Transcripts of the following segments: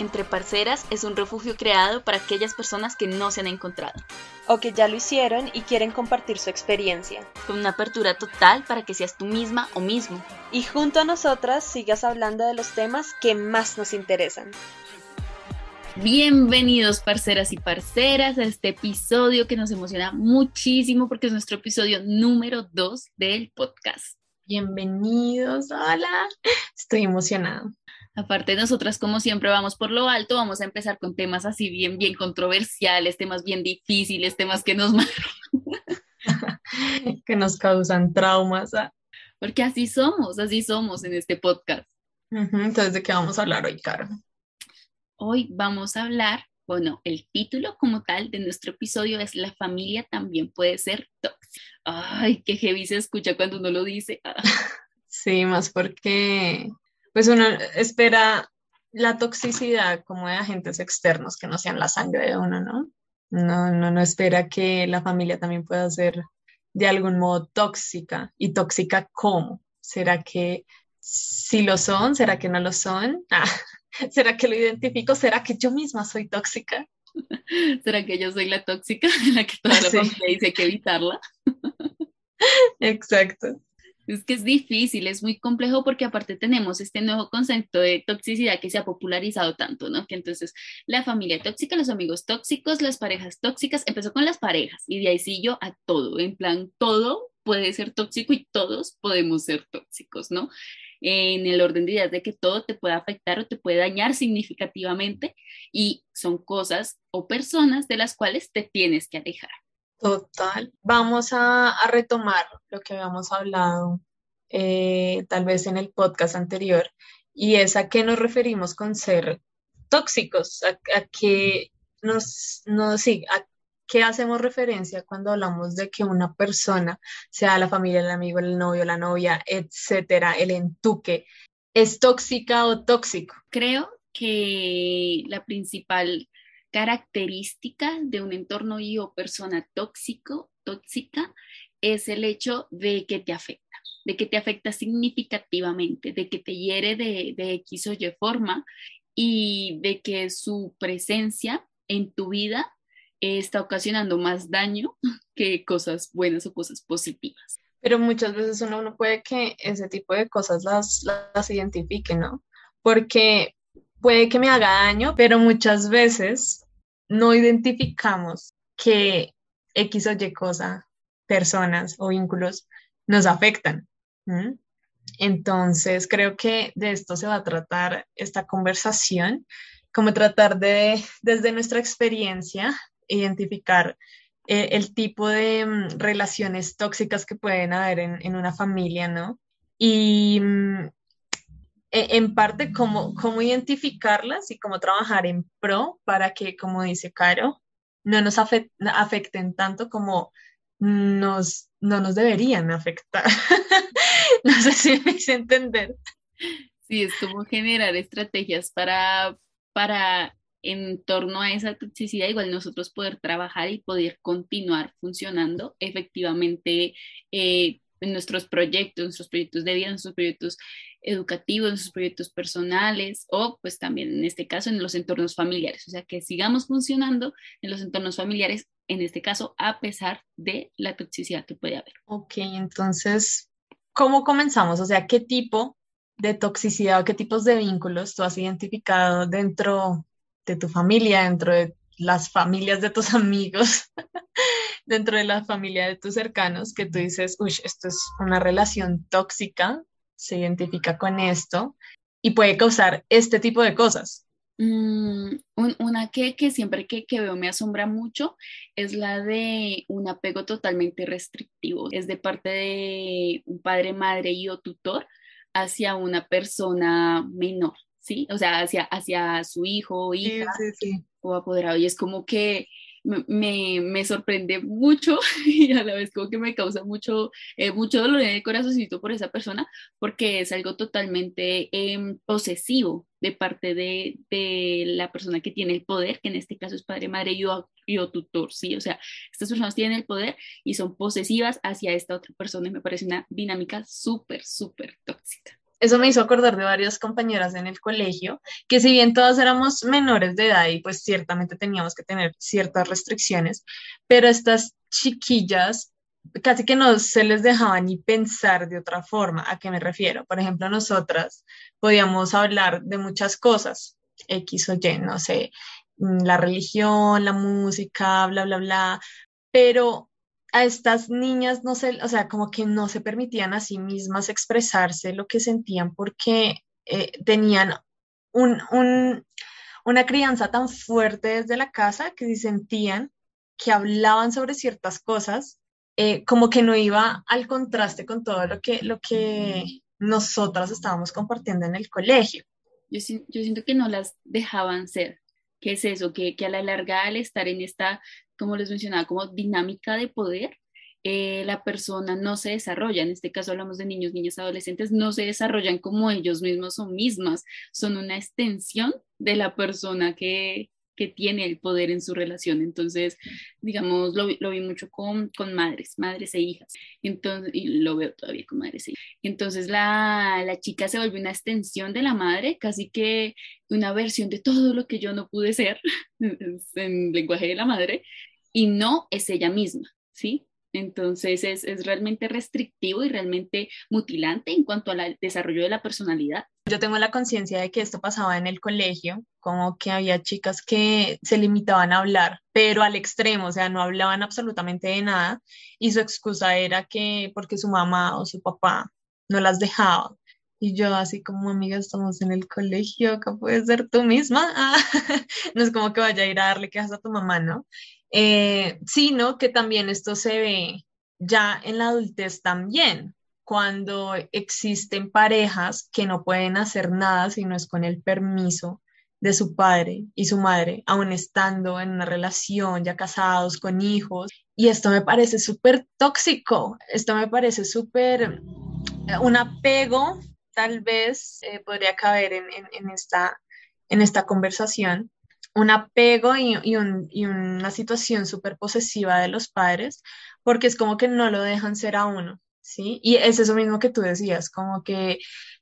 Entre Parceras es un refugio creado para aquellas personas que no se han encontrado. O que ya lo hicieron y quieren compartir su experiencia. Con una apertura total para que seas tú misma o mismo. Y junto a nosotras sigas hablando de los temas que más nos interesan. Bienvenidos parceras y parceras a este episodio que nos emociona muchísimo porque es nuestro episodio número 2 del podcast. Bienvenidos, hola, estoy emocionada. Aparte, nosotras, como siempre, vamos por lo alto, vamos a empezar con temas así bien, bien controversiales, temas bien difíciles, temas que nos que nos causan traumas. Ah. Porque así somos, así somos en este podcast. Entonces, ¿de qué vamos a hablar hoy, Caro? Hoy vamos a hablar, bueno, el título como tal de nuestro episodio es La familia también puede ser tóxica. Ay, qué heavy se escucha cuando uno lo dice. Sí, más porque pues uno espera la toxicidad como de agentes externos que no sean la sangre de uno, ¿no? No, no, no espera que la familia también pueda ser de algún modo tóxica. ¿Y tóxica cómo? ¿Será que sí lo son? ¿Será que no lo son? Ah, ¿Será que lo identifico? ¿Será que yo misma soy tóxica? ¿Será que yo soy la tóxica la que toda la familia dice que evitarla? Exacto. Es que es difícil, es muy complejo porque aparte tenemos este nuevo concepto de toxicidad que se ha popularizado tanto, ¿no? Que entonces la familia tóxica, los amigos tóxicos, las parejas tóxicas, empezó con las parejas y de ahí yo a todo, en plan, todo puede ser tóxico y todos podemos ser tóxicos, ¿no? En el orden de ideas de que todo te puede afectar o te puede dañar significativamente y son cosas o personas de las cuales te tienes que alejar. Total. Vamos a, retomar lo que habíamos hablado eh, tal vez en el podcast anterior y es a qué nos referimos con ser tóxicos, a, qué nos, no, sí, a qué hacemos referencia cuando hablamos de que una persona, sea la familia, el amigo, el novio, la novia, etcétera, el entuque, es tóxica o tóxico. Creo que la principal característica de un entorno y o persona tóxico, tóxica, es el hecho de que te afecta, de que te afecta significativamente, de que te hiere de, X o Y forma y de que su presencia en tu vida está ocasionando más daño que cosas buenas o cosas positivas. Pero muchas veces uno no puede que ese tipo de cosas las, las identifique, ¿no? Porque puede que me haga daño, pero muchas veces no identificamos que X o Y cosa, personas o vínculos nos afectan. Entonces, creo que de esto se va a tratar esta conversación, como tratar de, desde nuestra experiencia, identificar eh, el tipo de mm, relaciones tóxicas que pueden haber en, una familia, ¿no? Y mm, en parte cómo, cómo identificarlas y cómo trabajar en pro para que, como dice Caro, no nos afecten tanto como nos, no nos deberían afectar. no sé si me hice entender. Sí, es como generar estrategias para, para en torno a esa toxicidad, igual nosotros poder trabajar y poder continuar funcionando efectivamente eh, en nuestros proyectos, nuestros proyectos de vida, nuestros proyectos educativos, en sus proyectos personales o pues también en este caso en los entornos familiares. O sea, que sigamos funcionando en los entornos familiares, en este caso, a pesar de la toxicidad que puede haber. Ok, entonces, ¿cómo comenzamos? O sea, ¿qué tipo de toxicidad o qué tipos de vínculos tú has identificado dentro de tu familia, dentro de las familias de tus amigos, dentro de la familia de tus cercanos, que tú dices, uy, esto es una relación tóxica se identifica con esto y puede causar este tipo de cosas. Mm, una que, que siempre que, que, veo me asombra mucho es la de un apego totalmente restrictivo. Es de parte de un padre, madre y o tutor hacia una persona menor, ¿sí? O sea, hacia, hacia su hijo, hija o apoderado. Y es como que me, me, sorprende mucho y a la vez como que me causa mucho, eh, mucho dolor en el corazoncito por esa persona porque es algo totalmente em, posesivo de parte de, de, la persona que tiene el poder, que en este caso es padre, madre y o, tutor, ¿sí? O sea, estas personas tienen el poder y son posesivas hacia esta otra persona y me parece una dinámica súper, súper tóxica. Eso me hizo acordar de varias compañeras en el colegio, que si bien todas éramos menores de edad y pues ciertamente teníamos que tener ciertas restricciones, pero estas chiquillas casi que no se les dejaba ni pensar de otra forma. ¿A qué me refiero? Por ejemplo, nosotras podíamos hablar de muchas cosas, X o Y, no sé, mm, la religión, la música, bla, bla, bla, pero a estas niñas no se, o sea, como que no se permitían a sí mismas expresarse lo que sentían porque eh, tenían un, una crianza tan fuerte desde la casa que si sentían que hablaban sobre ciertas cosas, eh, como que no iba al contraste con todo lo que, lo que nosotras estábamos compartiendo en el colegio. Yo, yo siento que no las dejaban ser. ¿Qué es eso? Que, que a la larga al estar en esta como les mencionaba, como dinámica de poder, eh, la persona no se desarrolla, en este caso hablamos de niños, niñas, adolescentes, no se desarrollan como ellos mismos o mismas, son una extensión de la persona que, que tiene el poder en su relación. Entonces, digamos, lo, lo vi mucho con, con, madres, madres e hijas. Entonces, y lo veo todavía con madres e hijas. Entonces, la, la chica se vuelve una extensión de la madre, casi que una versión de todo lo que yo no pude ser en lenguaje de la madre, y no es ella misma, ¿sí? Entonces es, es, realmente restrictivo y realmente mutilante en cuanto al desarrollo de la personalidad. Yo tengo la conciencia de que esto pasaba en el colegio, como que había chicas que se limitaban a hablar, pero al extremo, o sea, no hablaban absolutamente de nada y su excusa era que porque su mamá o su papá no las dejaba. Y yo así como amiga, estamos en el colegio, acá puedes ser tú misma. no es como que vaya a ir a darle quejas a tu mamá, ¿no? Eh, sino que también esto se ve ya en la adultez también, cuando existen parejas que no pueden hacer nada si no es con el permiso de su padre y su madre, aún estando en una relación, ya casados, con hijos. Y esto me parece súper tóxico, esto me parece súper eh, un apego, tal vez eh, podría caber en, en, esta, en esta conversación, un apego y, una situación súper posesiva de los padres, porque es como que no lo dejan ser a uno, ¿sí? Y es eso mismo que tú decías, como que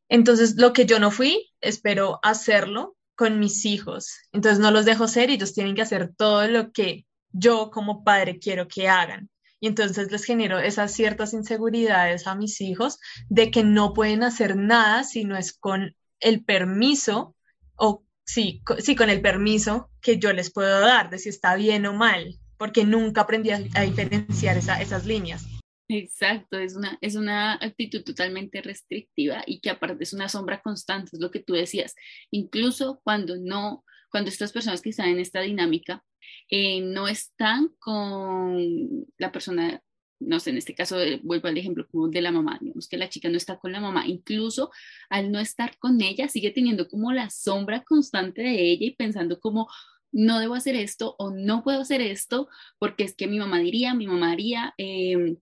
entonces lo que yo no fui, espero hacerlo con mis hijos, entonces no los dejo ser y ellos tienen que hacer todo lo que yo como padre quiero que hagan. Y entonces les genero esas ciertas inseguridades a mis hijos de que no pueden hacer nada si no es con el permiso o sí, sí, con el permiso que yo les puedo dar de si está bien o mal, porque nunca aprendí a, diferenciar esas líneas. Exacto, es una, es una actitud totalmente restrictiva y que aparte es una sombra constante, es lo que tú decías. Incluso cuando no, cuando estas personas que están en esta dinámica eh, no están con la persona no sé, en este caso eh, vuelvo al ejemplo de la mamá, digamos que la chica no está con la mamá, incluso al no estar con ella sigue teniendo como la sombra constante de ella y pensando como no debo hacer esto o no puedo hacer esto porque es que mi mamá diría, mi mamá haría, em,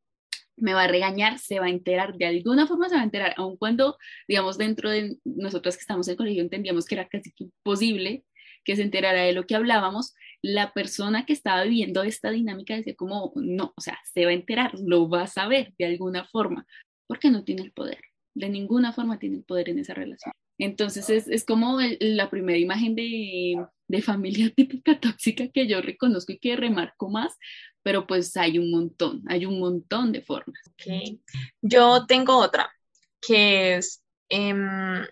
me va a regañar, se va a enterar, de alguna forma se va a enterar, aun cuando, digamos, dentro de nosotras que estamos en colegio entendíamos que era casi imposible que se enterara de lo que hablábamos, la persona que estaba viviendo esta dinámica decía como, no, o sea, se va a enterar, lo va a saber de alguna forma, porque no tiene el poder, de ninguna forma tiene el poder en esa relación. Entonces es, es como la primera imagen de, de, familia típica tóxica que yo reconozco y que remarco más, pero pues hay un montón, hay un montón de formas. Okay. Yo tengo otra, que es em,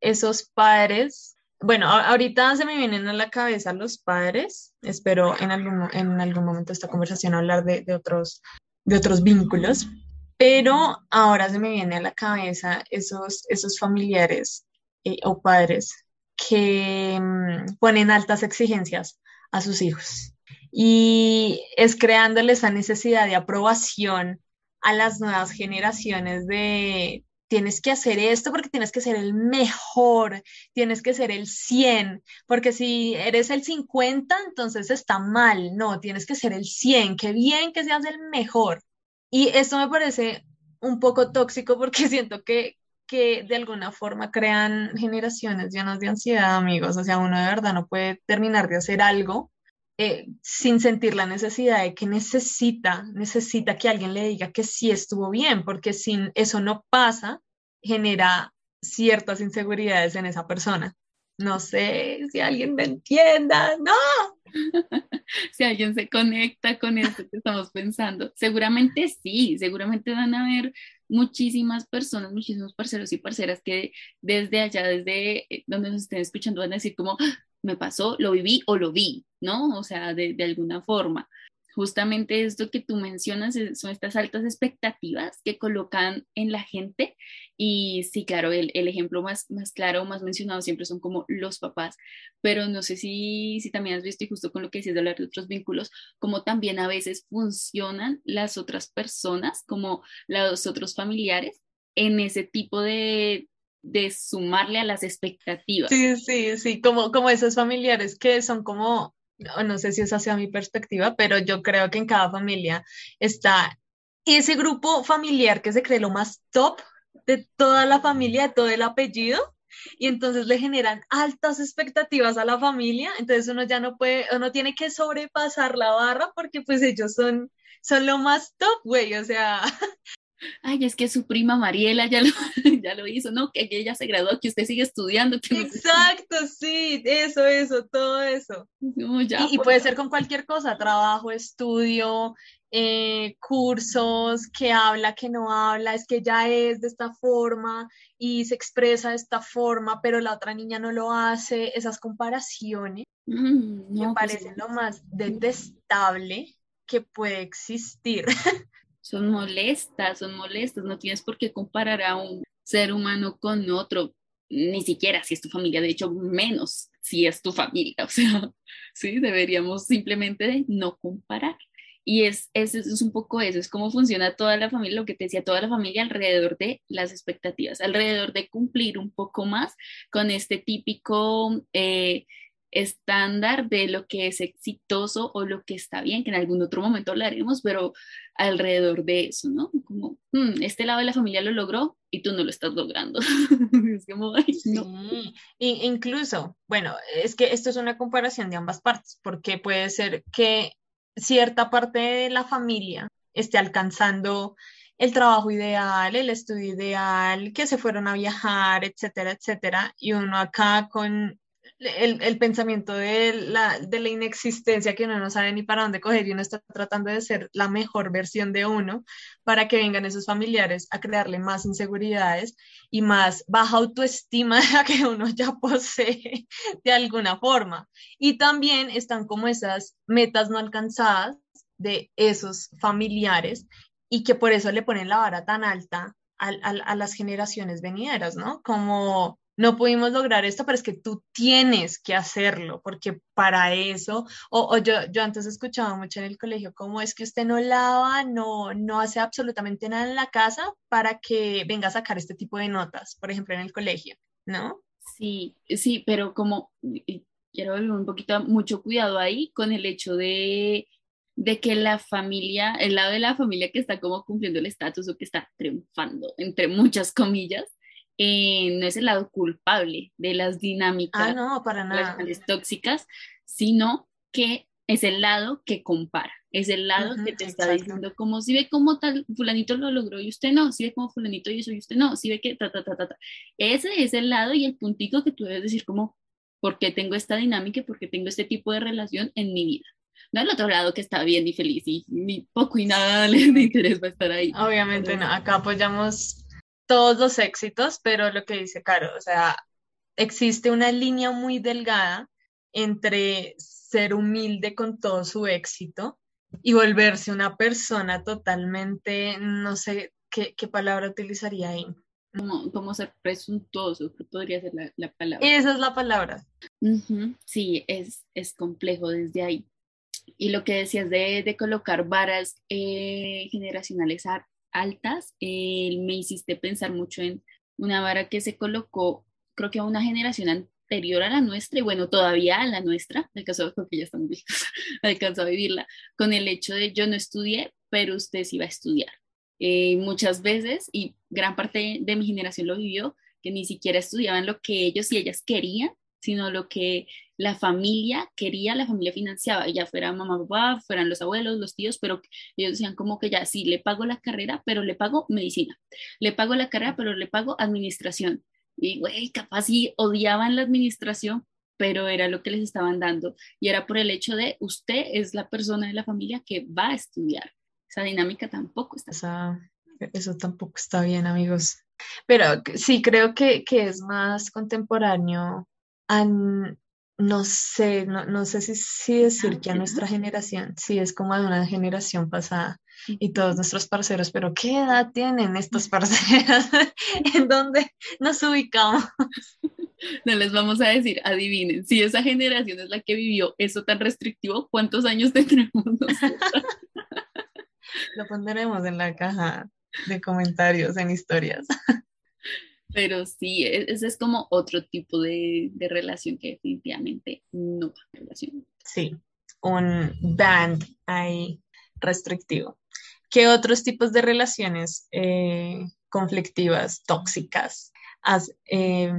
esos padres bueno, ahorita se me vienen a la cabeza los padres. Espero en algún, en algún momento esta conversación hablar de, otros, de otros vínculos, pero ahora se me viene a la cabeza esos, esos familiares eh, o padres que mm, ponen altas exigencias a sus hijos y es creándole esa necesidad de aprobación a las nuevas generaciones de, tienes que hacer esto porque tienes que ser el mejor, tienes que ser el 100, porque si eres el 50, entonces está mal, no, tienes que ser el 100, qué bien que seas el mejor. Y esto me parece un poco tóxico porque siento que, que de alguna forma crean generaciones llenas de ansiedad, amigos, o sea, uno de verdad no puede terminar de hacer algo eh, sin sentir la necesidad de que necesita, necesita que alguien le diga que sí estuvo bien, porque sin eso no pasa, genera ciertas inseguridades en esa persona. No sé si alguien me entienda, no. si alguien se conecta con esto que estamos pensando. Seguramente sí, seguramente van a haber muchísimas personas, muchísimos parceros y parceras que desde allá, desde eh, donde nos estén escuchando, van a decir como, me pasó, lo viví o lo vi, ¿no? O sea, de, alguna forma justamente esto que tú mencionas son estas altas expectativas que colocan en la gente y sí, claro, el, el, ejemplo más, más claro, más mencionado siempre son como los papás, pero no sé si, si también has visto y justo con lo que decías de hablar de otros vínculos, como también a veces funcionan las otras personas, como los otros familiares en ese tipo de, de sumarle a las expectativas. Sí, sí, sí, como, como esos familiares que son como no, sé si es hacia mi perspectiva, pero yo creo que en cada familia está ese grupo familiar que se cree lo más top de toda la familia, de todo el apellido, y entonces le generan altas expectativas a la familia, entonces uno ya no puede, uno tiene que sobrepasar la barra porque pues ellos son, son lo más top, güey, o sea, ay, es que su prima Mariela ya lo, ya lo hizo, ¿no? Que ella se graduó, que usted sigue estudiando. Exacto, sí, eso, eso, todo eso. y, puede ser con cualquier cosa, trabajo, estudio, eh, cursos, que habla, que no habla, es que ya es de esta forma y se expresa de esta forma, pero la otra niña no lo hace, esas comparaciones mm, me pues parecen lo más detestable que puede existir. son molestas, son molestas, no tienes por qué comparar a un ser humano con otro, ni siquiera si es tu familia, de hecho menos si es tu familia, o sea, sí, deberíamos simplemente no comparar. Y es, es, es, un poco eso, es cómo funciona toda la familia, lo que te decía, toda la familia alrededor de las expectativas, alrededor de cumplir un poco más con este típico eh, estándar de lo que es exitoso o lo que está bien, que en algún otro momento hablaremos, pero alrededor de eso, ¿no? Como, hmm, este lado de la familia lo logró y tú no lo estás logrando. es como, ay, sí. incluso, bueno, es que esto es una comparación de ambas partes, porque puede ser que cierta parte de la familia esté alcanzando el trabajo ideal, el estudio ideal, que se fueron a viajar, etcétera, etcétera, y uno acá con el, pensamiento de la, de la inexistencia que uno no sabe ni para dónde coger y uno está tratando de ser la mejor versión de uno para que vengan esos familiares a crearle más inseguridades y más baja autoestima la que uno ya posee de alguna forma. Y también están como esas metas no alcanzadas de esos familiares y que por eso le ponen la vara tan alta a, a las generaciones venideras, ¿no? Como no pudimos lograr esto, pero es que tú tienes que hacerlo, porque para eso, o, yo, yo antes escuchaba mucho en el colegio, cómo es que usted no lava, no, no hace absolutamente nada en la casa para que venga a sacar este tipo de notas, por ejemplo, en el colegio, ¿no? Sí, sí, pero como quiero un poquito, mucho cuidado ahí con el hecho de, de que la familia, el lado de la familia que está como cumpliendo el estatus o que está triunfando, entre muchas comillas, eh, no es el lado culpable de las dinámicas ah, para nada. tóxicas, sino que es el lado que compara, es el lado que te está diciendo como si ve cómo tal fulanito lo logró y usted no, si ve cómo fulanito hizo y usted no, si ve que ta, ta, ta, ta, ta. Ese es el lado y el puntico que tú debes decir como, ¿por qué tengo esta dinámica? ¿Por qué tengo este tipo de relación en mi vida? No el otro lado que está bien y feliz y ni poco y nada le interesa estar ahí. Obviamente no, acá apoyamos todos los éxitos, pero lo que dice Caro, o sea, existe una línea muy delgada entre ser humilde con todo su éxito y volverse una persona totalmente, no sé qué, palabra utilizaría ahí. Como, ser presuntuoso, podría ser la, palabra. Esa es la palabra. Sí, es, es complejo desde ahí. Y lo que decías de, de colocar varas eh, generacionales altas, me hiciste pensar mucho en una vara que se colocó, creo que a una generación anterior a la nuestra, y bueno, todavía a la nuestra, alcanzó, porque ya estamos viejos, alcanzó a vivirla, con el hecho de yo no estudié, pero usted sí va a estudiar. Eh, muchas veces, y gran parte de mi generación lo vivió, que ni siquiera estudiaban lo que ellos y ellas querían, sino lo que la familia quería, la familia financiaba, ya fuera mamá, papá, fueran los abuelos, los tíos, pero ellos decían como que ya, sí, le pago la carrera, pero le pago medicina, le pago la carrera, pero le pago administración. Y, güey, capaz sí odiaban la administración, pero era lo que les estaban dando. Y era por el hecho de usted es la persona de la familia que va a estudiar. Esa dinámica tampoco está. eso tampoco está bien, amigos. Pero sí, creo que, que es más contemporáneo. No sé, no, no sé si, si decir que a nuestra generación, sí, es como de una generación pasada y todos nuestros parceros, pero ¿qué edad tienen estos parceros? ¿En dónde nos ubicamos? No les vamos a decir, adivinen, si esa generación es la que vivió eso tan restrictivo, ¿cuántos años tendremos nosotros? Lo pondremos en la caja de comentarios, en historias. Pero sí, e-, ese es como otro tipo de, de relación que definitivamente no relación. Sí, un band ahí restrictivo. ¿Qué otros tipos de relaciones eh, conflictivas, tóxicas has eh,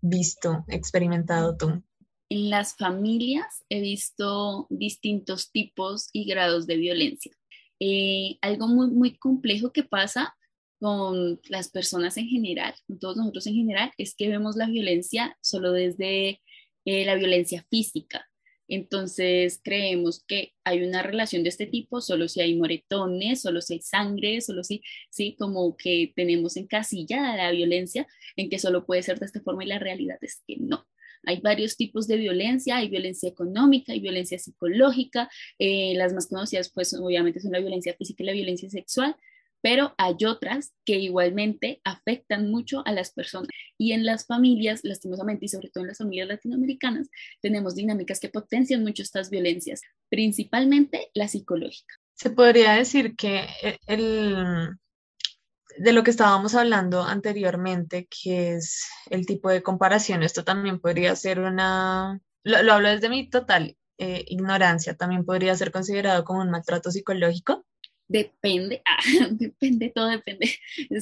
visto, experimentado tú? En las familias he visto distintos tipos y grados de violencia. Eh, algo muy, muy complejo que pasa con las personas en general, con todos nosotros en general, es que vemos la violencia solo desde la violencia física, entonces creemos que hay una relación de este tipo solo si hay moretones, solo si hay sangre, solo si, sí, como que tenemos encasillada la violencia en que solo puede ser de esta forma y la realidad es que no. Hay varios tipos de violencia, hay violencia económica, hay violencia psicológica, eh, las más conocidas pues obviamente son la violencia física y la violencia sexual, pero hay otras que igualmente afectan mucho a las personas. Y en las familias, lastimosamente, y sobre todo en las familias latinoamericanas, tenemos dinámicas que potencian mucho estas violencias, principalmente la psicológica. Se podría decir que el, de lo que estábamos hablando anteriormente, que es el tipo de comparación, esto también podría ser una, lo, hablo desde mi total eh, ignorancia, también podría ser considerado como un maltrato psicológico. Depende, ah, depende, todo depende.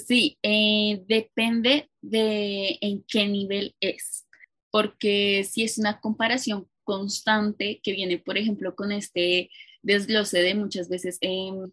Sí, eh, depende de en qué nivel es, porque si es una comparación constante que viene, por ejemplo, con este desglose de muchas veces em,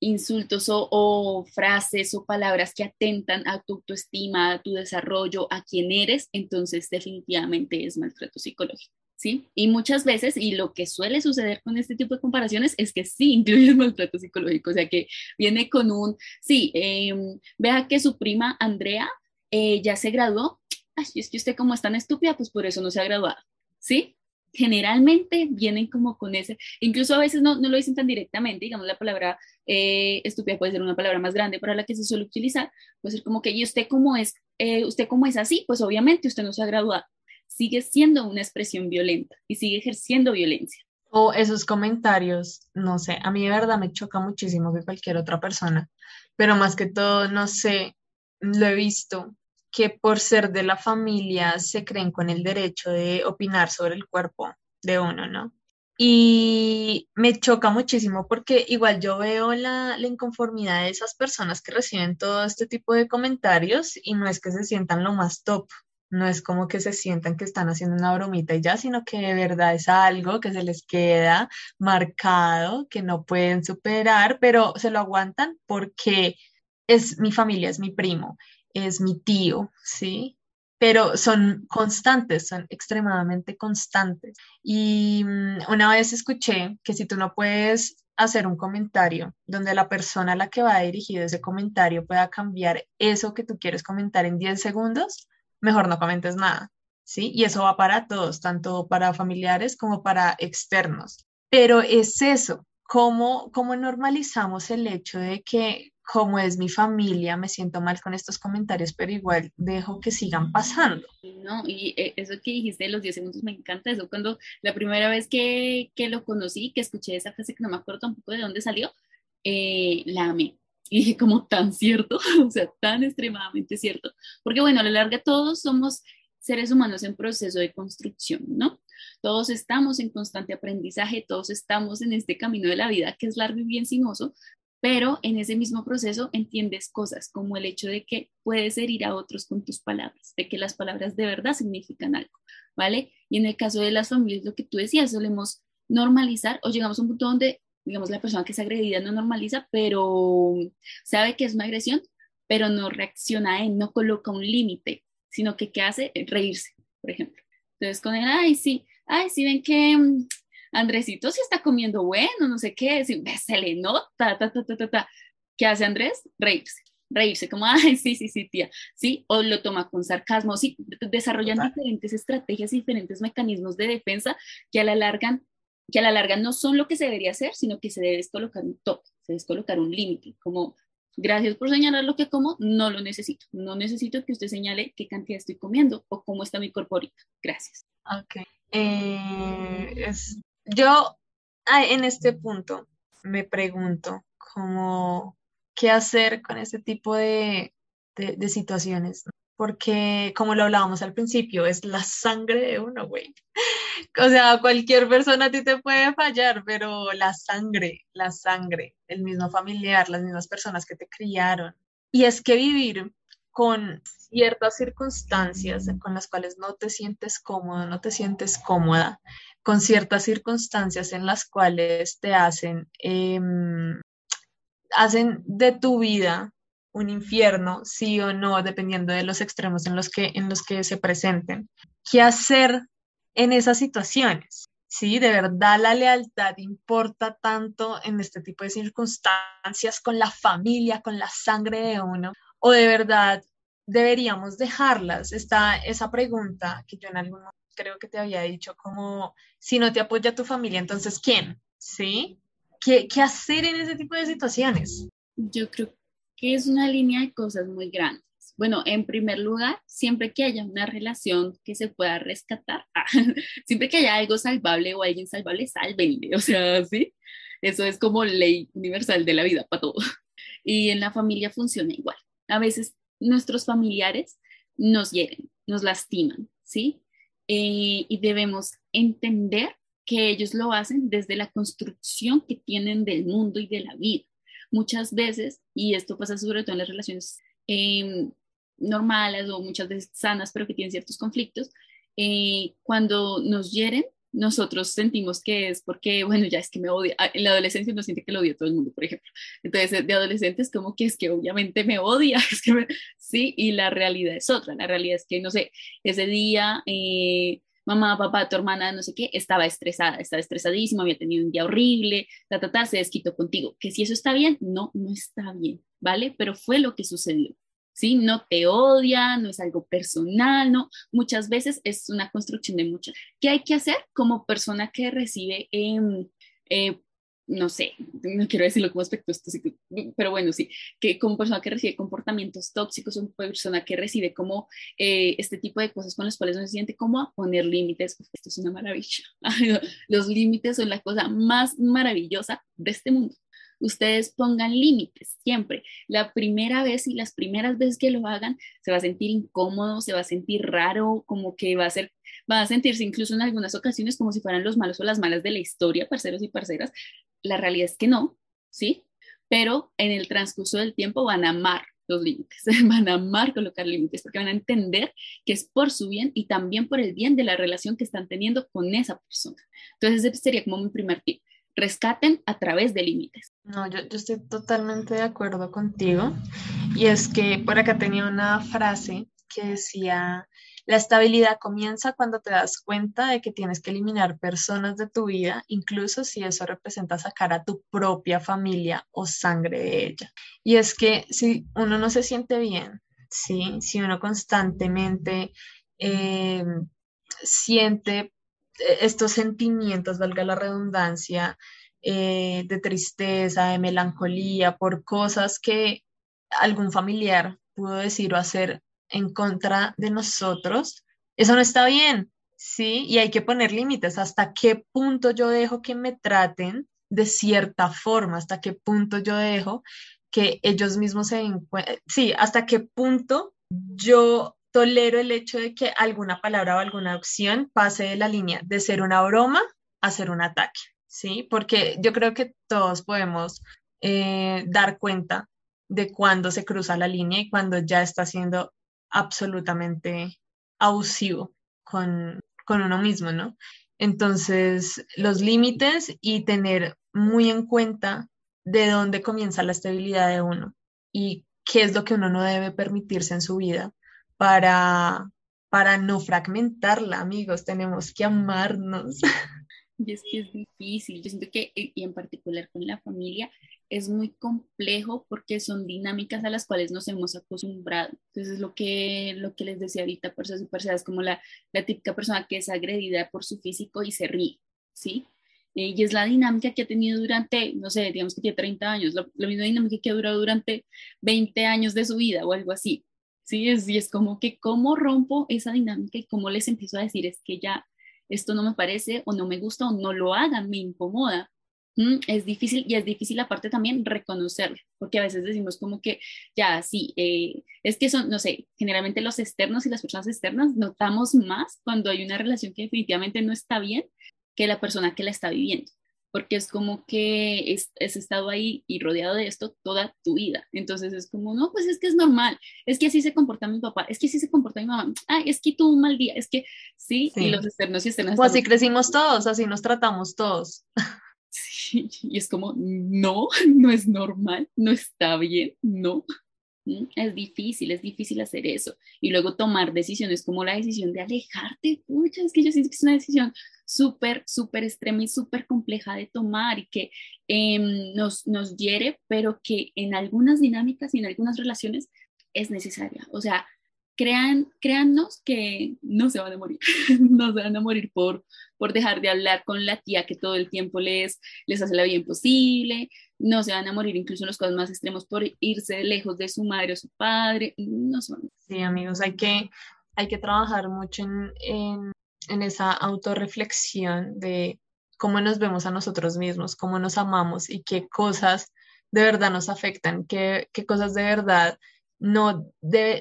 insultos o, o, frases o palabras que atentan a tu autoestima, a tu desarrollo, a quién eres, entonces definitivamente es maltrato psicológico. ¿Sí? Y muchas veces, y lo que suele suceder con este tipo de comparaciones es que sí incluye el maltrato psicológico, o sea que viene con un, sí, em, vea que su prima Andrea eh, ya se graduó, ay, es que usted como es tan estúpida, pues por eso no se ha graduado, ¿sí? Generalmente vienen como con ese, incluso a veces no, no lo dicen tan directamente, digamos la palabra eh, estúpida puede ser una palabra más grande para la que se suele utilizar, puede ser como que, ¿y usted cómo es? Eh, ¿Usted cómo es así? Pues obviamente usted no se ha graduado sigue siendo una expresión violenta y sigue ejerciendo violencia. O esos comentarios, no sé, a mí de verdad me choca muchísimo que cualquier otra persona, pero más que todo, no sé, lo he visto que por ser de la familia se creen con el derecho de opinar sobre el cuerpo de uno, ¿no? Y me choca muchísimo porque igual yo veo la, la, inconformidad de esas personas que reciben todo este tipo de comentarios y no es que se sientan lo más top, no es como que se sientan que están haciendo una bromita y ya, sino que de verdad es algo que se les queda marcado, que no pueden superar, pero se lo aguantan porque es mi familia, es mi primo, es mi tío, ¿sí? Pero son constantes, son extremadamente constantes. Y mm, una vez escuché que si tú no puedes hacer un comentario donde la persona a la que va dirigido ese comentario pueda cambiar eso que tú quieres comentar en 10 segundos, mejor no comentes nada, ¿sí? Y eso va para todos, tanto para familiares como para externos. Pero es eso, ¿cómo, cómo normalizamos el hecho de que como es mi familia, me siento mal con estos comentarios, pero igual dejo que sigan pasando. No, y eh, eso que dijiste de los 10 segundos me encanta, eso cuando la primera vez que, que lo conocí, que escuché esa frase que no me acuerdo tampoco de dónde salió, eh, la amé. Y dije, como tan cierto, o sea, tan extremadamente cierto. Porque bueno, a la larga todos somos seres humanos en proceso de construcción, ¿no? Todos estamos en constante aprendizaje, todos estamos en este camino de la vida que es largo y bien sinuoso, pero en ese mismo proceso entiendes cosas como el hecho de que puedes herir a otros con tus palabras, de que las palabras de verdad significan algo, ¿vale? Y en el caso de las familias, lo que tú decías, solemos normalizar o llegamos a un punto donde digamos, la persona que es agredida no normaliza, pero sabe que es una agresión, pero no reacciona, no coloca un límite, sino que ¿qué hace? Reírse, por ejemplo. Entonces con él, ay, sí, ay, sí ven que mm, Andresito sí está comiendo bueno, no sé qué, se le nota, ta, ta, ta, ta, ta. ¿Qué hace Andrés? Reírse reírse, como, ay, sí, sí, sí, tía, sí, o lo toma con sarcasmo, sí, desarrollan diferentes estrategias y diferentes mecanismos de defensa que a la larga, que a la larga no son lo que se debería hacer, sino que se debe colocar un tope, se debe colocar un límite, como, gracias por señalar lo que como, no lo necesito, no necesito que usted señale qué cantidad estoy comiendo o cómo está mi cuerpo ahorita, gracias. Ok, eh, yo ah, en este punto me pregunto, cómo qué hacer con ese tipo de, situaciones. Porque, como lo hablábamos al principio, es la sangre de uno, güey. O sea, cualquier persona a ti te puede fallar, pero la sangre, la sangre, el mismo familiar, las mismas personas que te criaron. Y es que vivir con ciertas circunstancias con las cuales no te sientes cómodo, no te sientes cómoda, con ciertas circunstancias en las cuales te hacen em, hacen de tu vida un infierno, sí o no, dependiendo de los extremos en los que, en los que se presenten. ¿Qué hacer en esas situaciones? Sí, de verdad la lealtad importa tanto en este tipo de circunstancias con la familia, con la sangre de uno, o de verdad deberíamos dejarlas. Está esa pregunta que yo en algún momento creo que te había dicho, como si no te apoya tu familia, entonces ¿quién? ¿Sí? ¿Qué, hacer en ese tipo de situaciones? Yo creo que es una línea de cosas muy grandes. Bueno, en primer lugar, siempre que haya una relación que se pueda rescatar, siempre que haya algo salvable o alguien salvable, sálvenle, o sea, sí, eso es como ley universal de la vida para todo. Y en la familia funciona igual. A veces nuestros familiares nos hieren, nos lastiman, ¿sí? Eh, y debemos entender que ellos lo hacen desde la construcción que tienen del mundo y de la vida. Muchas veces, y esto pasa sobre todo en las relaciones em, normales o muchas veces sanas, pero que tienen ciertos conflictos, eh, cuando nos hieren, nosotros sentimos que es porque, bueno, ya es que me odia. Ah, en la adolescencia uno siente que lo odia todo el mundo, por ejemplo. Entonces, de adolescentes como que es que obviamente me odia, es que sí, y la realidad es otra. La realidad es que, no sé, ese día eh, mamá, papá, tu hermana, no sé qué, estaba estresada, estaba estresadísima, había tenido un día horrible, ta, se desquitó contigo. Que si eso está bien, no, no está bien, ¿vale? Pero fue lo que sucedió. ¿Sí? No te odia, no es algo personal, ¿no? Muchas veces es una construcción de muchas. ¿Qué hay que hacer como persona que recibe eh, eh, no sé, no quiero decirlo como aspecto pero bueno, sí, que como persona que recibe comportamientos tóxicos, una persona que recibe como eh, este tipo de cosas con las cuales no se siente como a poner límites, esto es una maravilla. Los límites son la cosa más maravillosa de este mundo. Ustedes pongan límites siempre. La primera vez y las primeras veces que lo hagan, se va a sentir incómodo, se va a sentir raro, como que va a ser va a sentirse incluso en algunas ocasiones como si fueran los malos o las malas de la historia, parceros y parceras, la realidad es que no, ¿sí? Pero en el transcurso del tiempo van a amar los límites, van a amar colocar límites porque van a entender que es por su bien y también por el bien de la relación que están teniendo con esa persona. Entonces, ese sería como mi primer tip. Rescaten a través de límites. No, yo, yo estoy totalmente de acuerdo contigo. Y es que por acá tenía una frase que decía, la estabilidad comienza cuando te das cuenta de que tienes que eliminar personas de tu vida, incluso si eso representa sacar a tu propia familia o sangre de ella. Y es que si uno no se siente bien, ¿sí? si uno constantemente eh, siente estos sentimientos, valga la redundancia, eh, de tristeza, de melancolía por cosas que algún familiar pudo decir o hacer en contra de nosotros, eso no está bien, ¿sí? Y hay que poner límites. ¿Hasta qué punto yo dejo que me traten de cierta forma? ¿Hasta qué punto yo dejo que ellos mismos se encuentren? Sí, ¿hasta qué punto yo tolero el hecho de que alguna palabra o alguna acción pase de la línea de ser una broma a ser un ataque? ¿Sí? Porque yo creo que todos podemos eh, dar cuenta de cuando se cruza la línea y cuando ya está siendo absolutamente abusivo con, uno mismo, ¿no? Entonces, los límites y tener muy en cuenta de dónde comienza la estabilidad de uno y qué es lo que uno no debe permitirse en su vida para, para no fragmentarla, amigos. Tenemos que amarnos. Y es que es difícil. Yo siento que, y en particular con la familia, es muy complejo porque son dinámicas a las cuales nos hemos acostumbrado. Entonces, lo que, lo que les decía ahorita, por eso es como la, la típica persona que es agredida por su físico y se ríe, ¿sí? Eh, y es la dinámica que ha tenido durante, no sé, digamos que tiene 30 años, la, misma dinámica que ha durado durante 20 años de su vida o algo así. Sí, es, y es como que cómo rompo esa dinámica y cómo les empiezo a decir es que ya esto no me parece o no me gusta o no lo hagan, me incomoda. Es difícil y es difícil aparte también reconocerlo, porque a veces decimos como que ya, sí, eh, es que son, no sé, generalmente los externos y las personas externas notamos más cuando hay una relación que definitivamente no está bien que la persona que la está viviendo, porque es como que es, estado ahí y rodeado de esto toda tu vida. Entonces es como, no, pues es que es normal, es que así se comporta mi papá, es que así se comporta mi mamá, ah, es que tuvo un mal día, es que sí, y los externos y externas. Pues así crecimos todos, así nos tratamos todos. Sí, y es como, no, no es normal, no está bien, no. Es difícil, es difícil hacer eso. Y luego tomar decisiones como la decisión de alejarte. Pucha, es que yo siento que es una decisión súper, súper extrema y súper compleja de tomar y que em, nos, nos hiere, pero que en algunas dinámicas y en algunas relaciones es necesaria. O sea, crean, créannos que no se van a morir, no se van a morir por, por dejar de hablar con la tía que todo el tiempo les, les hace la vida imposible, no se van a morir incluso en los casos más extremos por irse lejos de su madre o su padre, no se Sí, amigos, hay que, hay que trabajar mucho en, en, en esa autorreflexión de cómo nos vemos a nosotros mismos, cómo nos amamos y qué cosas de verdad nos afectan, qué, qué cosas de verdad no,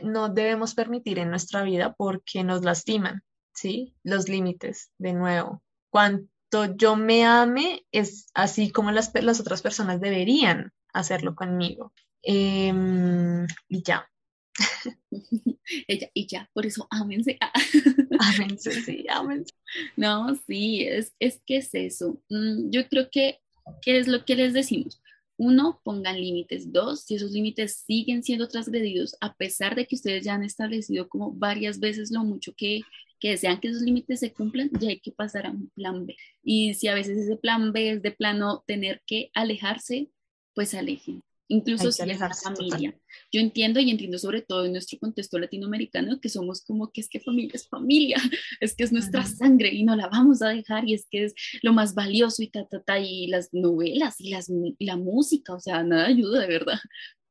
no debemos permitir en nuestra vida porque nos lastiman, ¿sí? Los límites, de nuevo. Cuanto yo me ame es así como las, las otras personas deberían hacerlo conmigo. Em, y ya. Ella, y ya, por eso ámense. ámense, sí, ámense. No, sí, es, es que es eso. Mm, yo creo que, ¿qué es lo que les decimos? Uno, pongan límites. Dos, si esos límites siguen siendo transgredidos, a pesar de que ustedes ya han establecido como varias veces lo mucho que, que desean que esos límites se cumplan, ya hay que pasar a un plan B. Y si a veces ese plan B es de plano tener que alejarse, pues alejen incluso si es la familia. Yo entiendo y entiendo sobre todo en nuestro contexto latinoamericano que somos como que es que familia es familia, es que es nuestra sangre y no la vamos a dejar y es que es lo más valioso y ta, ta, ta, y las novelas y, las, la música, o sea, nada ayuda de verdad.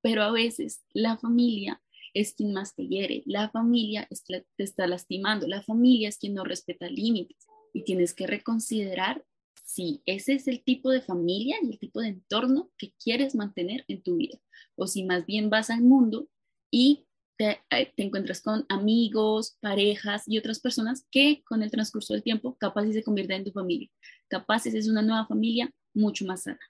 Pero a veces la familia es quien más te hiere, la familia es te está lastimando, la familia es quien no respeta límites y tienes que reconsiderar si ese es el tipo de familia y el tipo de entorno que quieres mantener en tu vida, o si más bien vas al mundo y te, eh, encuentras con amigos, parejas y otras personas que con el transcurso del tiempo capaz se convierten en tu familia, capaz es una nueva familia mucho más sana.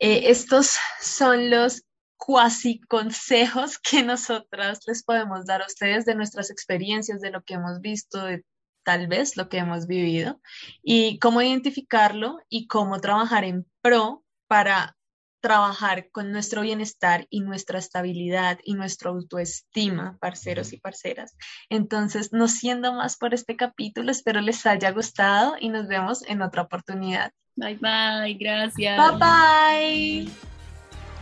Eh, estos son los cuasi consejos que nosotras les podemos dar a ustedes de nuestras experiencias, de lo que hemos visto, de tal vez lo que hemos vivido y cómo identificarlo y cómo trabajar en pro para trabajar con nuestro bienestar y nuestra estabilidad y nuestra autoestima, parceros y parceras. Entonces, no siendo más por este capítulo, espero les haya gustado y nos vemos en otra oportunidad. Bye bye, gracias. Bye bye.